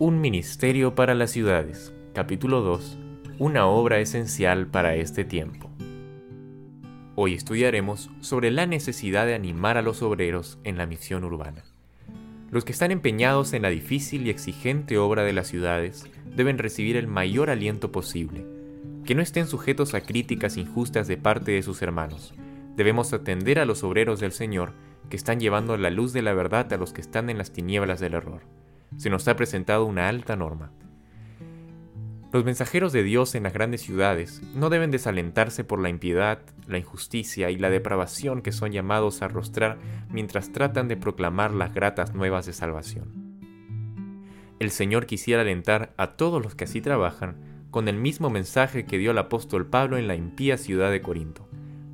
Un ministerio para las ciudades, capítulo 2, una obra esencial para este tiempo. Hoy estudiaremos sobre la necesidad de animar a los obreros en la misión urbana. Los que están empeñados en la difícil y exigente obra de las ciudades deben recibir el mayor aliento posible, que no estén sujetos a críticas injustas de parte de sus hermanos. Debemos atender a los obreros del Señor que están llevando la luz de la verdad a los que están en las tinieblas del error. Se nos ha presentado una alta norma. Los mensajeros de Dios en las grandes ciudades no deben desalentarse por la impiedad, la injusticia y la depravación que son llamados a arrostrar mientras tratan de proclamar las gratas nuevas de salvación. El Señor quisiera alentar a todos los que así trabajan con el mismo mensaje que dio el apóstol Pablo en la impía ciudad de Corinto.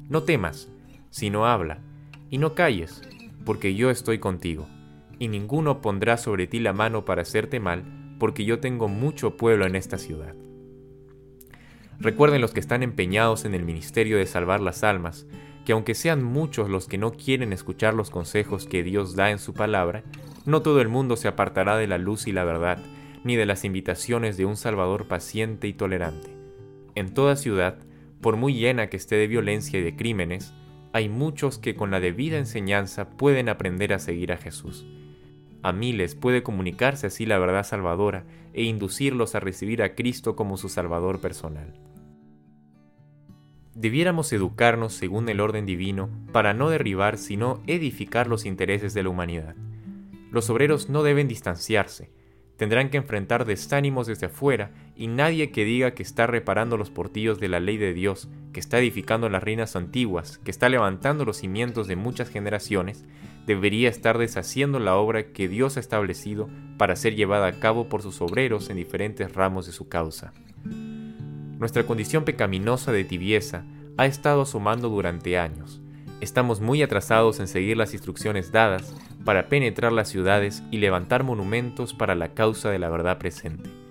No temas, sino habla, y no calles, porque yo estoy contigo, y ninguno pondrá sobre ti la mano para hacerte mal, porque yo tengo mucho pueblo en esta ciudad. Recuerden los que están empeñados en el ministerio de salvar las almas, que aunque sean muchos los que no quieren escuchar los consejos que Dios da en su palabra, no todo el mundo se apartará de la luz y la verdad, ni de las invitaciones de un Salvador paciente y tolerante. En toda ciudad, por muy llena que esté de violencia y de crímenes, hay muchos que con la debida enseñanza pueden aprender a seguir a Jesús. A miles puede comunicarse así la verdad salvadora e inducirlos a recibir a Cristo como su Salvador personal. Debiéramos educarnos según el orden divino para no derribar sino edificar los intereses de la humanidad. Los obreros no deben distanciarse, tendrán que enfrentar desánimos desde afuera y nadie que diga que está reparando los portillos de la ley de Dios, que está edificando las reinas antiguas, que está levantando los cimientos de muchas generaciones, debería estar deshaciendo la obra que Dios ha establecido para ser llevada a cabo por sus obreros en diferentes ramos de su causa. Nuestra condición pecaminosa de tibieza ha estado asomando durante años. Estamos muy atrasados en seguir las instrucciones dadas para penetrar las ciudades y levantar monumentos para la causa de la verdad presente.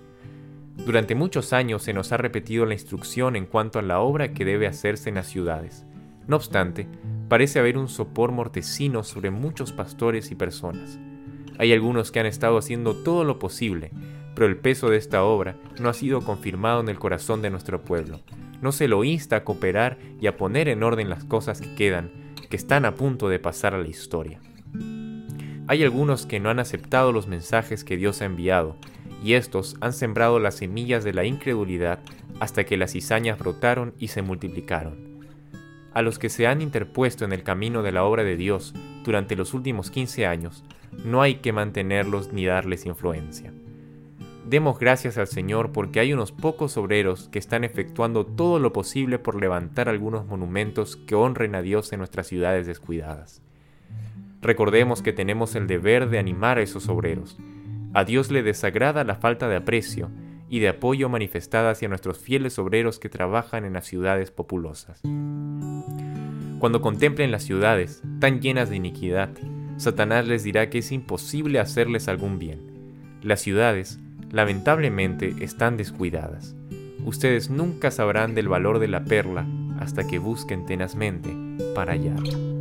Durante muchos años se nos ha repetido la instrucción en cuanto a la obra que debe hacerse en las ciudades. No obstante, parece haber un sopor mortecino sobre muchos pastores y personas. Hay algunos que han estado haciendo todo lo posible, pero el peso de esta obra no ha sido confirmado en el corazón de nuestro pueblo. No se lo insta a cooperar y a poner en orden las cosas que quedan, que están a punto de pasar a la historia. Hay algunos que no han aceptado los mensajes que Dios ha enviado, y estos han sembrado las semillas de la incredulidad hasta que las cizañas brotaron y se multiplicaron. A los que se han interpuesto en el camino de la obra de Dios durante los últimos 15 años, no hay que mantenerlos ni darles influencia. Demos gracias al Señor porque hay unos pocos obreros que están efectuando todo lo posible por levantar algunos monumentos que honren a Dios en nuestras ciudades descuidadas. Recordemos que tenemos el deber de animar a esos obreros. A Dios le desagrada la falta de aprecio y de apoyo manifestada hacia nuestros fieles obreros que trabajan en las ciudades populosas. Cuando contemplen las ciudades tan llenas de iniquidad, Satanás les dirá que es imposible hacerles algún bien. Las ciudades, lamentablemente, están descuidadas. Ustedes nunca sabrán del valor de la perla hasta que busquen tenazmente para hallarla.